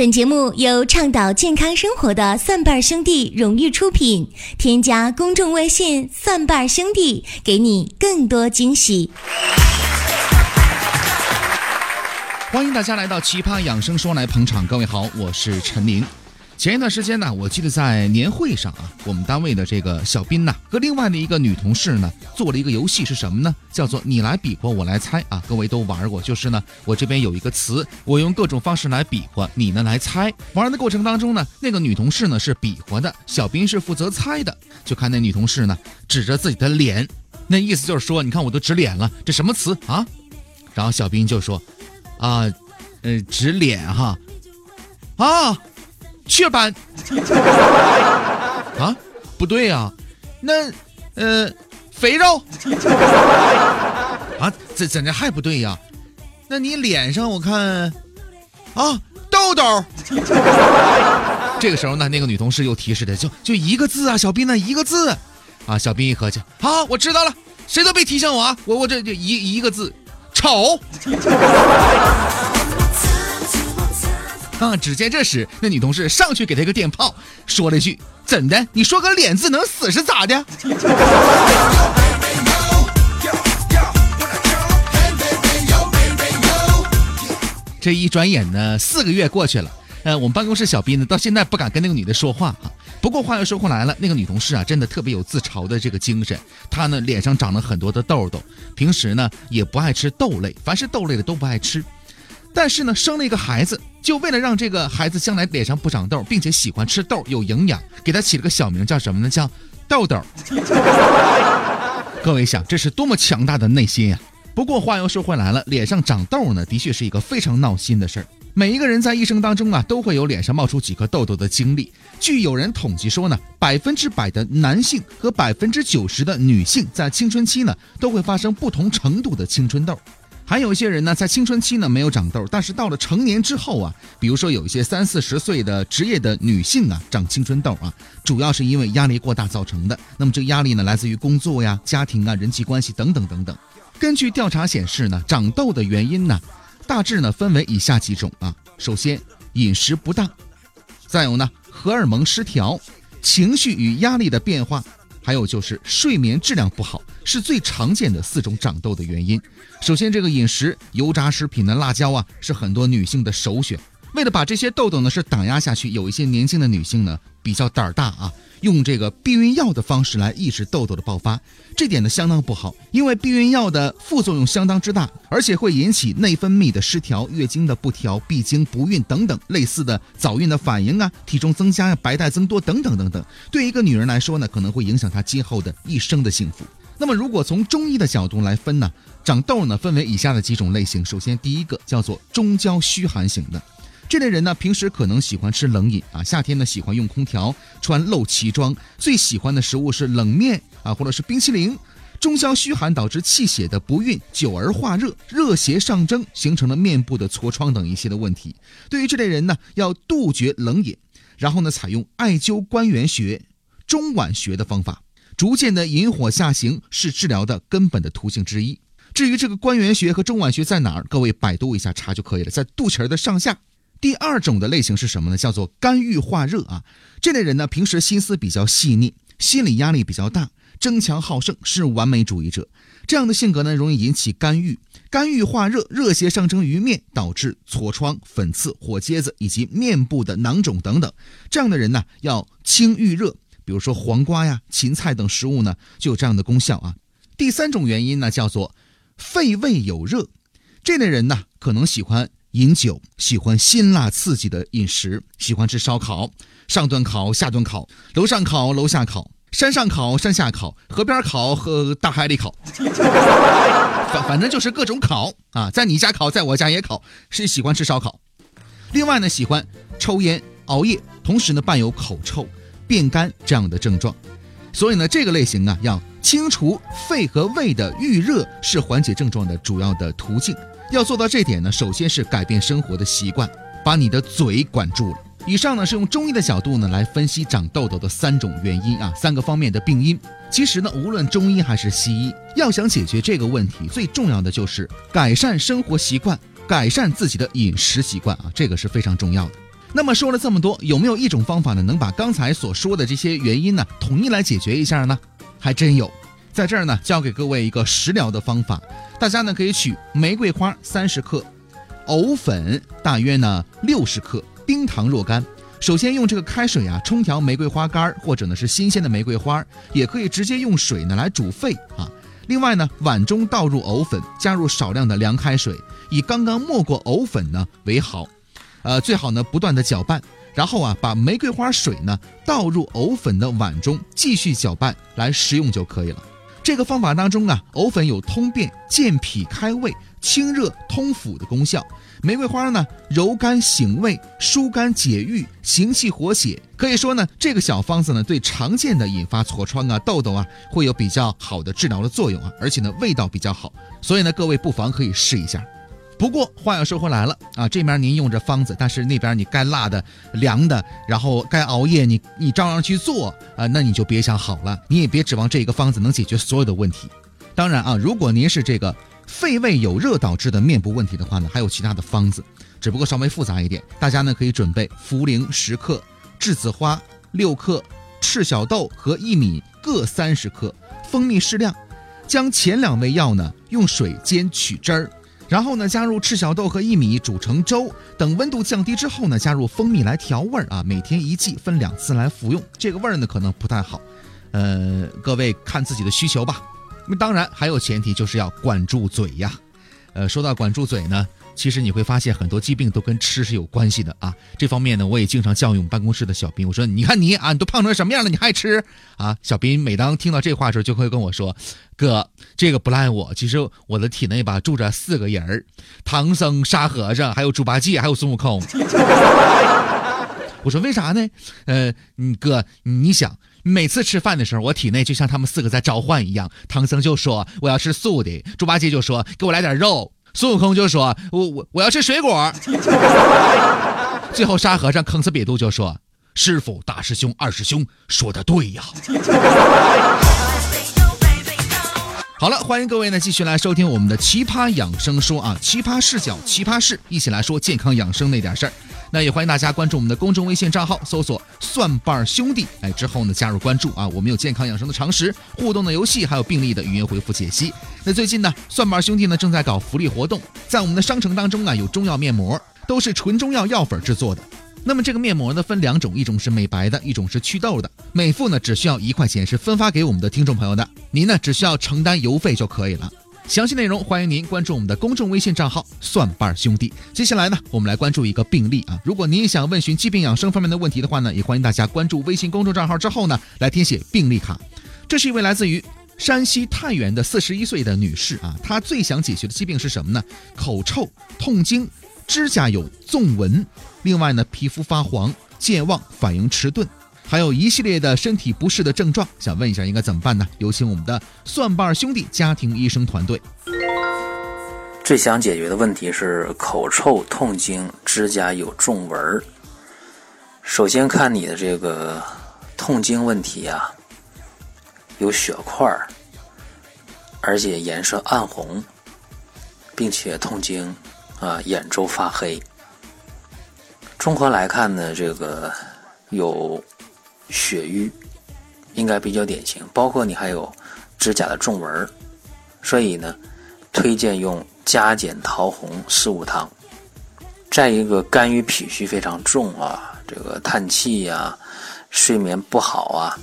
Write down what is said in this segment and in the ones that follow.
本节目由倡导健康生活的蒜瓣兄弟荣誉出品。添加公众微信“蒜瓣兄弟”，给你更多惊喜。欢迎大家来到《奇葩养生说》来捧场。各位好，我是陈明。前一段时间呢，我记得在年会上啊，我们单位的这个小斌呢，和另外的一个女同事呢，做了一个游戏，是什么呢？叫做你来比划，我来猜啊。各位都玩过，就是呢，我这边有一个词，我用各种方式来比划，你呢来猜。玩的过程当中呢，那个女同事呢是比划的，小斌是负责猜的。就看那女同事呢，指着自己的脸，那意思就是说，你看我都指脸了，这什么词啊？然后小斌就说，啊，呃，指脸哈，啊。雀斑 啊，不对呀，那呃，肥肉 啊，怎怎的还不对呀？那你脸上我看啊，痘痘。这个时候呢，那个女同事又提示的，就就一个字啊，小斌呢一个字啊，小斌一合计，好，我知道了，谁都别提醒我啊，我我这就一一个字，丑。啊！只见这时，那女同事上去给他一个电炮，说了一句：“怎的？你说个脸字能死是咋的？” 这一转眼呢，四个月过去了。呃，我们办公室小斌呢，到现在不敢跟那个女的说话哈。不过话又说回来了，那个女同事啊，真的特别有自嘲的这个精神。她呢，脸上长了很多的痘痘，平时呢也不爱吃豆类，凡是豆类的都不爱吃。但是呢，生了一个孩子，就为了让这个孩子将来脸上不长痘，并且喜欢吃豆有营养，给他起了个小名叫什么呢？叫豆豆。各位想，这是多么强大的内心呀！不过话又说回来了，脸上长痘呢，的确是一个非常闹心的事儿。每一个人在一生当中啊，都会有脸上冒出几颗痘痘的经历。据有人统计说呢，百分之百的男性和百分之九十的女性在青春期呢，都会发生不同程度的青春痘。还有一些人呢，在青春期呢没有长痘，但是到了成年之后啊，比如说有一些三四十岁的职业的女性啊，长青春痘啊，主要是因为压力过大造成的。那么这个压力呢，来自于工作呀、家庭啊、人际关系等等等等。根据调查显示呢，长痘的原因呢，大致呢分为以下几种啊。首先，饮食不当；再有呢，荷尔蒙失调、情绪与压力的变化。还有就是睡眠质量不好，是最常见的四种长痘的原因。首先，这个饮食油炸食品的辣椒啊，是很多女性的首选。为了把这些痘痘呢是挡压下去，有一些年轻的女性呢比较胆儿大啊。用这个避孕药的方式来抑制痘痘的爆发，这点呢相当不好，因为避孕药的副作用相当之大，而且会引起内分泌的失调、月经的不调、闭经、不孕等等类似的早孕的反应啊，体重增加、白带增多等等等等。对一个女人来说呢，可能会影响她今后的一生的幸福。那么，如果从中医的角度来分呢，长痘呢分为以下的几种类型。首先，第一个叫做中焦虚寒型的。这类人呢，平时可能喜欢吃冷饮啊，夏天呢喜欢用空调，穿露脐装，最喜欢的食物是冷面啊，或者是冰淇淋。中消虚寒导致气血的不运，久而化热，热邪上蒸，形成了面部的痤疮等一些的问题。对于这类人呢，要杜绝冷饮，然后呢，采用艾灸关元穴、中脘穴的方法，逐渐的引火下行，是治疗的根本的途径之一。至于这个关元穴和中脘穴在哪儿，各位百度一下查就可以了，在肚脐儿的上下。第二种的类型是什么呢？叫做肝郁化热啊。这类人呢，平时心思比较细腻，心理压力比较大，争强好胜，是完美主义者。这样的性格呢，容易引起肝郁，肝郁化热，热邪上蒸于面，导致痤疮、粉刺、火疖子以及面部的囊肿等等。这样的人呢，要清郁热，比如说黄瓜呀、芹菜等食物呢，就有这样的功效啊。第三种原因呢，叫做肺胃有热，这类人呢，可能喜欢。饮酒喜欢辛辣刺激的饮食，喜欢吃烧烤，上顿烤下顿烤，楼上烤楼下烤，山上烤山下烤，河边烤和大海里烤，反反正就是各种烤啊，在你家烤，在我家也烤，是喜欢吃烧烤。另外呢，喜欢抽烟熬夜，同时呢伴有口臭、便干这样的症状，所以呢这个类型啊，要清除肺和胃的郁热，是缓解症状的主要的途径。要做到这点呢，首先是改变生活的习惯，把你的嘴管住了。以上呢是用中医的角度呢来分析长痘痘的三种原因啊，三个方面的病因。其实呢，无论中医还是西医，要想解决这个问题，最重要的就是改善生活习惯，改善自己的饮食习惯啊，这个是非常重要的。那么说了这么多，有没有一种方法呢，能把刚才所说的这些原因呢，统一来解决一下呢？还真有，在这儿呢，教给各位一个食疗的方法，大家呢可以取玫瑰花三十克，藕粉大约呢六十克，冰糖若干。首先用这个开水啊冲调玫瑰花干儿，或者呢是新鲜的玫瑰花，也可以直接用水呢来煮沸啊。另外呢，碗中倒入藕粉，加入少量的凉开水，以刚刚没过藕粉呢为好。呃，最好呢不断的搅拌，然后啊把玫瑰花水呢倒入藕粉的碗中，继续搅拌来食用就可以了。这个方法当中啊，藕粉有通便、健脾开胃、清热通腑的功效。玫瑰花呢，柔肝醒胃、疏肝解郁、行气活血，可以说呢，这个小方子呢，对常见的引发痤疮啊、痘痘啊，会有比较好的治疗的作用啊，而且呢，味道比较好，所以呢，各位不妨可以试一下。不过话又说回来了啊，这边您用这方子，但是那边你该辣的、凉的，然后该熬夜，你你照样去做啊，那你就别想好了，你也别指望这个方子能解决所有的问题。当然啊，如果您是这个。肺胃有热导致的面部问题的话呢，还有其他的方子，只不过稍微复杂一点。大家呢可以准备茯苓十克、栀子花六克、赤小豆和薏米各三十克、蜂蜜适量。将前两味药呢用水煎取汁儿，然后呢加入赤小豆和薏米煮成粥。等温度降低之后呢，加入蜂蜜来调味儿啊。每天一剂，分两次来服用。这个味儿呢可能不太好，呃，各位看自己的需求吧。那当然还有前提，就是要管住嘴呀。呃，说到管住嘴呢，其实你会发现很多疾病都跟吃是有关系的啊。这方面呢，我也经常教育我们办公室的小兵，我说：“你看你啊，你都胖成什么样了，你还吃啊？”小兵每当听到这话的时候，就会跟我说：“哥，这个不赖我，其实我的体内吧住着四个人儿：唐僧、沙和尚，还有猪八戒，还有孙悟空。”我说：“为啥呢？呃，你哥，你想。”每次吃饭的时候，我体内就像他们四个在召唤一样。唐僧就说我要吃素的，猪八戒就说给我来点肉，孙悟空就说我我我要吃水果。最后沙和尚坑死瘪肚就说：“师傅、大师兄、二师兄说的对呀。”好了，欢迎各位呢继续来收听我们的奇葩养生说啊，奇葩视角，奇葩事，一起来说健康养生那点事儿。那也欢迎大家关注我们的公众微信账号，搜索“蒜瓣兄弟”，哎，之后呢加入关注啊，我们有健康养生的常识、互动的游戏，还有病例的语音回复解析。那最近呢，蒜瓣兄弟呢正在搞福利活动，在我们的商城当中啊有中药面膜，都是纯中药药粉制作的。那么这个面膜呢分两种，一种是美白的，一种是祛痘的。每副呢只需要一块钱，是分发给我们的听众朋友的，您呢只需要承担邮费就可以了。详细内容欢迎您关注我们的公众微信账号“蒜瓣兄弟”。接下来呢，我们来关注一个病例啊。如果您想问询疾病养生方面的问题的话呢，也欢迎大家关注微信公众账号之后呢，来填写病历卡。这是一位来自于山西太原的四十一岁的女士啊，她最想解决的疾病是什么呢？口臭、痛经、指甲有纵纹，另外呢，皮肤发黄、健忘、反应迟钝。还有一系列的身体不适的症状，想问一下应该怎么办呢？有请我们的蒜瓣兄弟家庭医生团队。最想解决的问题是口臭、痛经、指甲有纵纹。首先看你的这个痛经问题啊，有血块，而且颜色暗红，并且痛经啊眼周发黑。综合来看呢，这个有。血瘀应该比较典型，包括你还有指甲的皱纹所以呢，推荐用加减桃红四物汤。再一个，肝郁脾虚非常重啊，这个叹气呀，睡眠不好啊，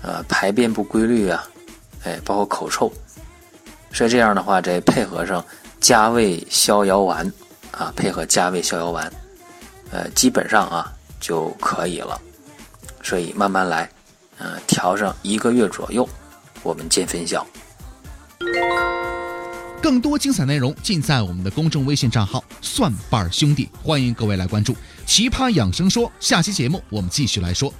呃，排便不规律啊，哎，包括口臭，所以这样的话，再配合上加味逍遥丸啊，配合加味逍遥丸，呃，基本上啊就可以了。所以慢慢来，呃，调上一个月左右，我们见分晓。更多精彩内容尽在我们的公众微信账号“蒜瓣兄弟”，欢迎各位来关注《奇葩养生说》。下期节目我们继续来说。